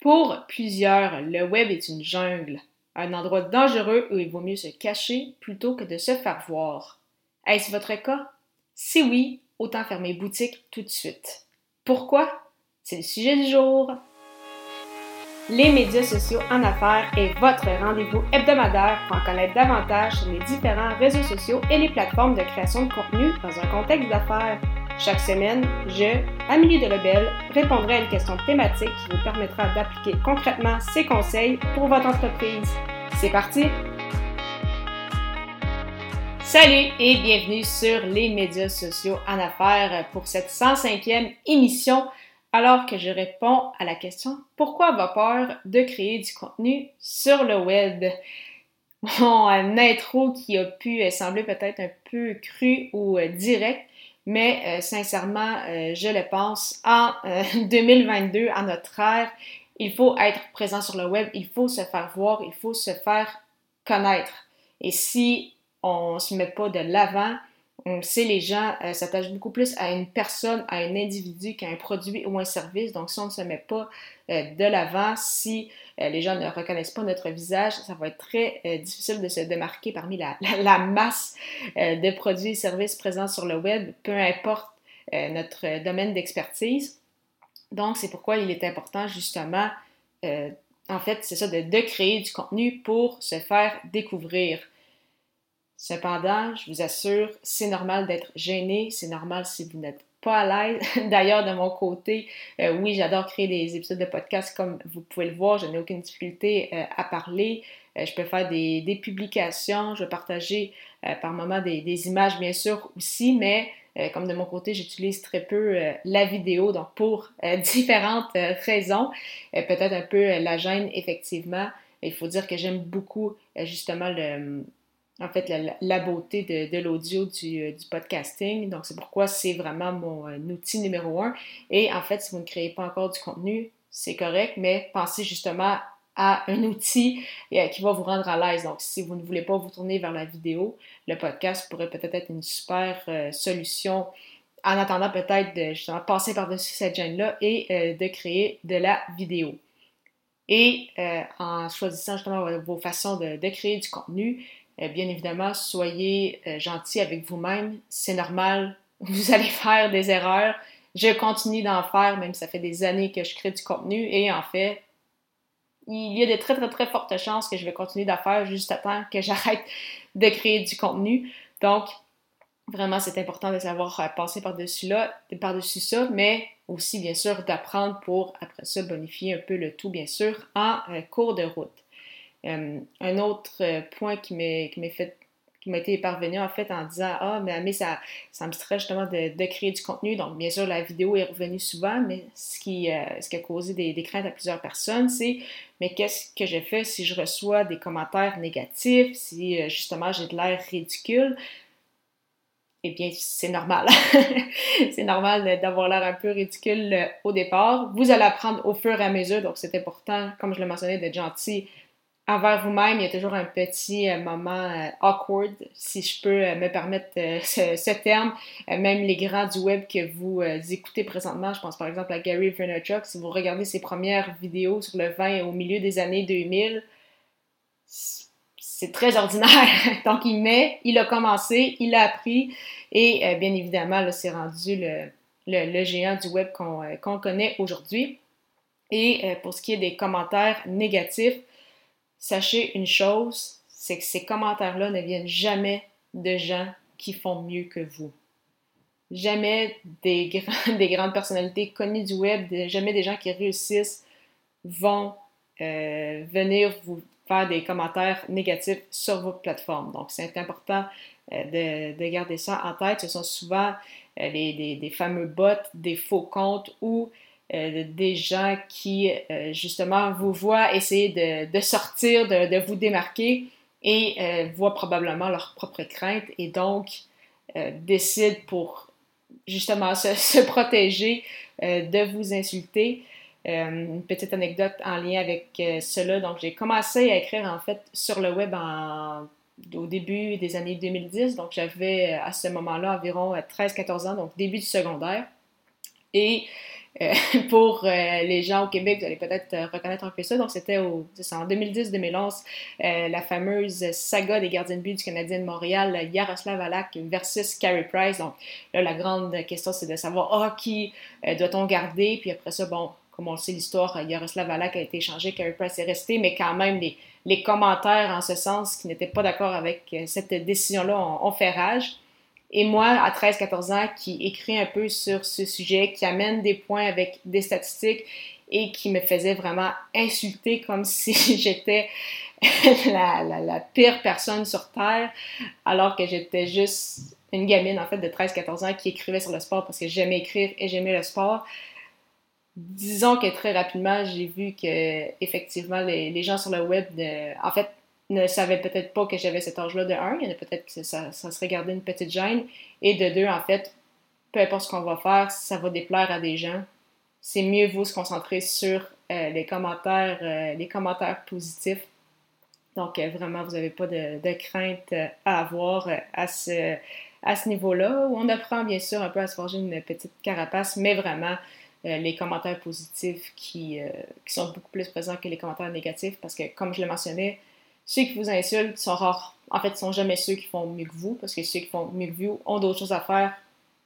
Pour plusieurs, le web est une jungle, un endroit dangereux où il vaut mieux se cacher plutôt que de se faire voir. Est-ce votre cas? Si oui, autant fermer boutique tout de suite. Pourquoi? C'est le sujet du jour. Les médias sociaux en affaires est votre rendez-vous hebdomadaire pour en connaître davantage sur les différents réseaux sociaux et les plateformes de création de contenu dans un contexte d'affaires. Chaque semaine, je, Amélie Delebel, répondrai à une question thématique qui vous permettra d'appliquer concrètement ces conseils pour votre entreprise. C'est parti! Salut et bienvenue sur les médias sociaux en affaires pour cette 105e émission alors que je réponds à la question pourquoi avoir peur de créer du contenu sur le web? Mon intro qui a pu sembler peut-être un peu cru ou direct, mais euh, sincèrement, euh, je le pense, en 2022, euh, à notre ère, il faut être présent sur le web, il faut se faire voir, il faut se faire connaître. Et si on ne se met pas de l'avant, on sait les gens s'attachent beaucoup plus à une personne, à un individu qu'à un produit ou un service. Donc, si on ne se met pas de l'avant, si euh, les gens ne reconnaissent pas notre visage, ça va être très euh, difficile de se démarquer parmi la, masse euh, de produits et services présents sur le web, peu importe notre domaine d'expertise. Donc, c'est pourquoi il est important justement, en fait, c'est ça, de créer du contenu pour se faire découvrir. Cependant, je vous assure, c'est normal d'être gêné, c'est normal si vous n'êtes pas à l'aise. D'ailleurs, de mon côté, euh, oui, j'adore créer des épisodes de podcast comme vous pouvez le voir. Je n'ai aucune difficulté euh, à parler. Euh, je peux faire des, publications. Je vais partager par moments des, images, bien sûr, aussi, mais comme de mon côté, j'utilise très peu la vidéo, donc pour différentes raisons. Peut-être un peu la gêne, effectivement. Il faut dire que j'aime beaucoup justement le en fait, la, beauté de, l'audio euh, du, podcasting. Donc, c'est pourquoi c'est vraiment mon euh, outil numéro un. Et en fait, si vous ne créez pas encore du contenu, c'est correct, mais pensez justement à un outil euh, qui va vous rendre à l'aise. Donc, si vous ne voulez pas vous tourner vers la vidéo, le podcast pourrait peut-être être une super solution en attendant peut-être de justement passer par-dessus cette gêne-là et de créer de la vidéo. Et en choisissant justement vos façons de créer du contenu, bien évidemment, soyez euh, gentil avec vous-même. C'est normal, vous allez faire des erreurs. Je continue d'en faire, même ça fait des années que je crée du contenu. Et en fait, il y a de très, très, très fortes chances que je vais continuer d'en faire juste à temps que j'arrête de créer du contenu. Donc, vraiment, c'est important de savoir euh, passer par-dessus par-dessus ça, mais aussi, bien sûr, d'apprendre pour, après ça, bonifier un peu le tout, bien sûr, en cours de route. Euh, un autre euh, point qui m'a été parvenu en fait en disant Ah, mais, ça, ça me stresse justement de, créer du contenu. Donc, bien sûr, la vidéo est revenue souvent, mais ce qui, euh, ce qui a causé des, craintes à plusieurs personnes, c'est Mais qu'est-ce que je fais si je reçois des commentaires négatifs, si justement j'ai de l'air ridicule eh bien, c'est normal. c'est normal d'avoir l'air un peu ridicule au départ. Vous allez apprendre au fur et à mesure, donc c'est important, comme je le mentionnais, d'être gentil envers vous-même, il y a toujours un petit euh, moment euh, awkward, si je peux euh, me permettre ce, terme. même les grands du web que vous écoutez présentement, je pense par exemple à Gary Vaynerchuk, si vous regardez ses premières vidéos sur le vin au milieu des années 2000, c'est très ordinaire. Donc il met, il a commencé, il a appris et bien évidemment, c'est rendu le, géant du web qu'on connaît aujourd'hui. Et pour ce qui est des commentaires négatifs, sachez une chose, c'est que ces commentaires-là ne viennent jamais de gens qui font mieux que vous. Jamais des, des grandes personnalités connues du web, jamais des gens qui réussissent vont euh, venir vous faire des commentaires négatifs sur votre plateforme. Donc, c'est important euh, de, garder ça en tête. Ce sont souvent euh, des, fameux bots, des faux comptes ou euh, des gens qui, euh, justement, vous voient essayer de, sortir, de, vous démarquer et euh, voient probablement leurs propres craintes et donc décident pour, justement, se, protéger de vous insulter. une petite anecdote en lien avec cela. Donc, j'ai commencé à écrire, en fait, sur le web au début des années 2010. Donc, j'avais à ce moment-là environ 13-14 ans, donc début du secondaire. Et euh, pour euh, les gens au Québec, vous allez peut-être reconnaître un peu ça. Donc, c'était en 2010-2011, la fameuse saga des gardiens de but du Canadien de Montréal, Yaroslav Alak versus Carey Price. Donc, là, la grande question, c'est de savoir, ah, qui doit-on garder? Puis après ça, bon, comme on le sait, l'histoire, Yaroslav Alak a été échangé, Carey Price est resté, mais quand même, les commentaires en ce sens qui n'étaient pas d'accord avec cette décision-là ont fait rage. Et moi, à 13-14 ans, qui écrit un peu sur ce sujet, qui amène des points avec des statistiques et qui me faisait vraiment insulter comme si j'étais la, pire personne sur Terre, alors que j'étais juste une gamine, en fait, de 13-14 ans qui écrivait sur le sport parce que j'aimais écrire et j'aimais le sport. Disons que très rapidement, j'ai vu que effectivement les, gens sur le web, en fait, ne savaient peut-être pas que j'avais cet âge-là de un. Il y en a peut-être que ça, ça serait gardé une petite gêne. Et de deux, en fait, peu importe ce qu'on va faire, ça va déplaire à des gens. C'est mieux vous se concentrer sur euh, les commentaires, euh, les commentaires positifs. Donc euh, vraiment, vous n'avez pas de, crainte à avoir à ce, niveau-là. On apprend bien sûr un peu à se forger une petite carapace, mais vraiment les commentaires positifs qui, qui sont beaucoup plus présents que les commentaires négatifs parce que comme je le mentionnais, ceux qui vous insultent sont rares. En fait, sont jamais ceux qui font mieux que vous, parce que ceux qui font mieux que vous ont d'autres choses à faire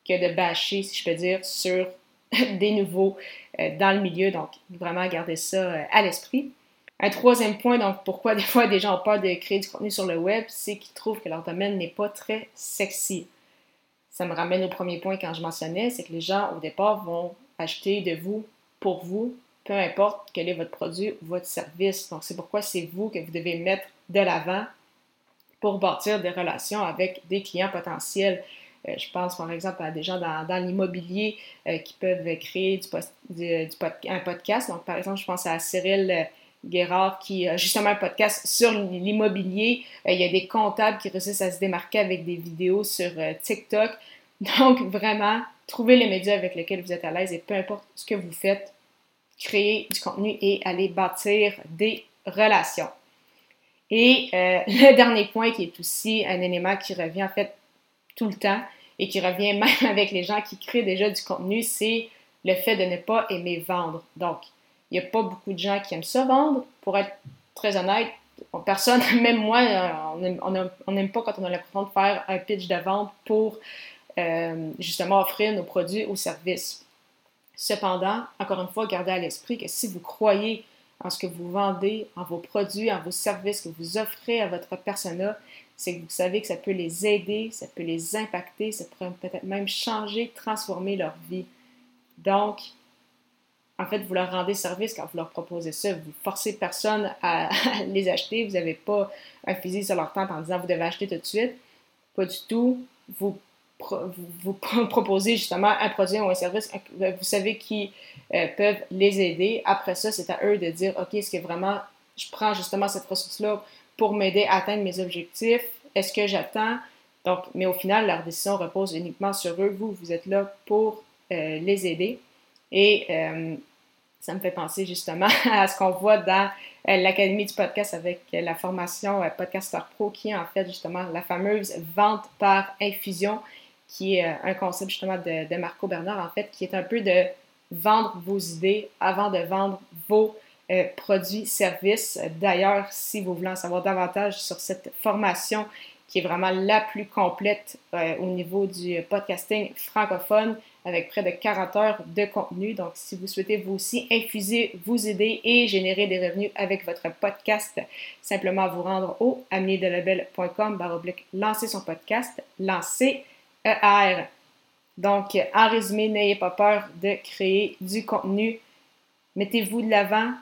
que de bâcher, si je peux dire, sur des nouveaux euh, dans le milieu. Donc, vraiment garder ça euh, à l'esprit. Un troisième point, donc pourquoi des fois des gens ont peur de créer du contenu sur le web, c'est qu'ils trouvent que leur domaine n'est pas très sexy. Ça me ramène au premier point quand je mentionnais, c'est que les gens au départ vont acheter de vous pour vous peu importe quel est votre produit ou votre service. Donc, c'est pourquoi c'est vous que vous devez mettre de l'avant pour bâtir des relations avec des clients potentiels. Euh, je pense par exemple à des gens dans, l'immobilier euh, qui peuvent créer un podcast. Donc, par exemple, je pense à Cyril euh, Guérard qui a justement un podcast sur l'immobilier. il y a des comptables qui réussissent à se démarquer avec des vidéos sur TikTok. Donc, vraiment, trouvez les médias avec lesquels vous êtes à l'aise et peu importe ce que vous faites, créer du contenu et aller bâtir des relations. Et euh, le dernier point qui est aussi un élément qui revient en fait tout le temps et qui revient même avec les gens qui créent déjà du contenu, c'est le fait de ne pas aimer vendre. Donc, il n'y a pas beaucoup de gens qui aiment ça vendre. Pour être très honnête, personne, même moi, on n'aime pas quand on a l'impression de faire un pitch de vente pour euh, justement offrir nos produits ou services. Cependant, encore une fois, gardez à l'esprit que si vous croyez en ce que vous vendez, en vos produits, en vos services que vous offrez à votre persona, c'est que vous savez que ça peut les aider, ça peut les impacter, ça peut peut-être même changer, transformer leur vie. Donc, en fait, vous leur rendez service quand vous leur proposez ça. Vous forcez personne à, les acheter. Vous n'avez pas un fusil sur leur tente en disant vous devez acheter tout de suite. Pas du tout. Vous vous, proposez justement un produit ou un service, vous savez qui euh, peuvent les aider. Après ça, c'est à eux de dire, OK, est-ce que vraiment je prends justement cette ressource-là pour m'aider à atteindre mes objectifs? Est-ce que j'attends? Donc, mais au final, leur décision repose uniquement sur eux. Vous, vous êtes là pour euh, les aider. Et euh, ça me fait penser justement à ce qu'on voit dans l'Académie du podcast avec la formation Podcaster Pro, qui est en fait justement la fameuse vente par infusion qui est euh, un concept justement de, Marco Bernard, en fait, qui est un peu de vendre vos idées avant de vendre vos euh, produits, services. D'ailleurs, si vous voulez en savoir davantage sur cette formation qui est vraiment la plus complète euh, au niveau du podcasting francophone, avec près de 40 heures de contenu. Donc, si vous souhaitez vous aussi infuser vos idées et générer des revenus avec votre podcast, simplement vous rendre au amenerdelabel.com baroblique lancer son podcast, lancer ER. Donc, en résumé, n'ayez pas peur de créer du contenu. Mettez-vous de l'avant.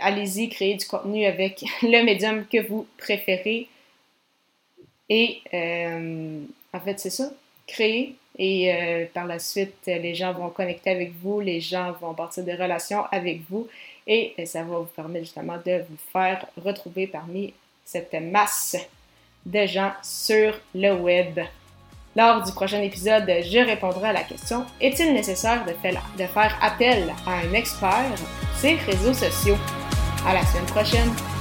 Allez-y, créez du contenu avec le médium que vous préférez. Et euh, en fait, c'est ça. Créez. Et euh, par la suite, les gens vont connecter avec vous, les gens vont bâtir des relations avec vous et ça va vous permettre justement de vous faire retrouver parmi cette masse de gens sur le web. Lors du prochain épisode, je répondrai à la question Est-il nécessaire de faire appel à un expert sur ces réseaux sociaux? À la semaine prochaine!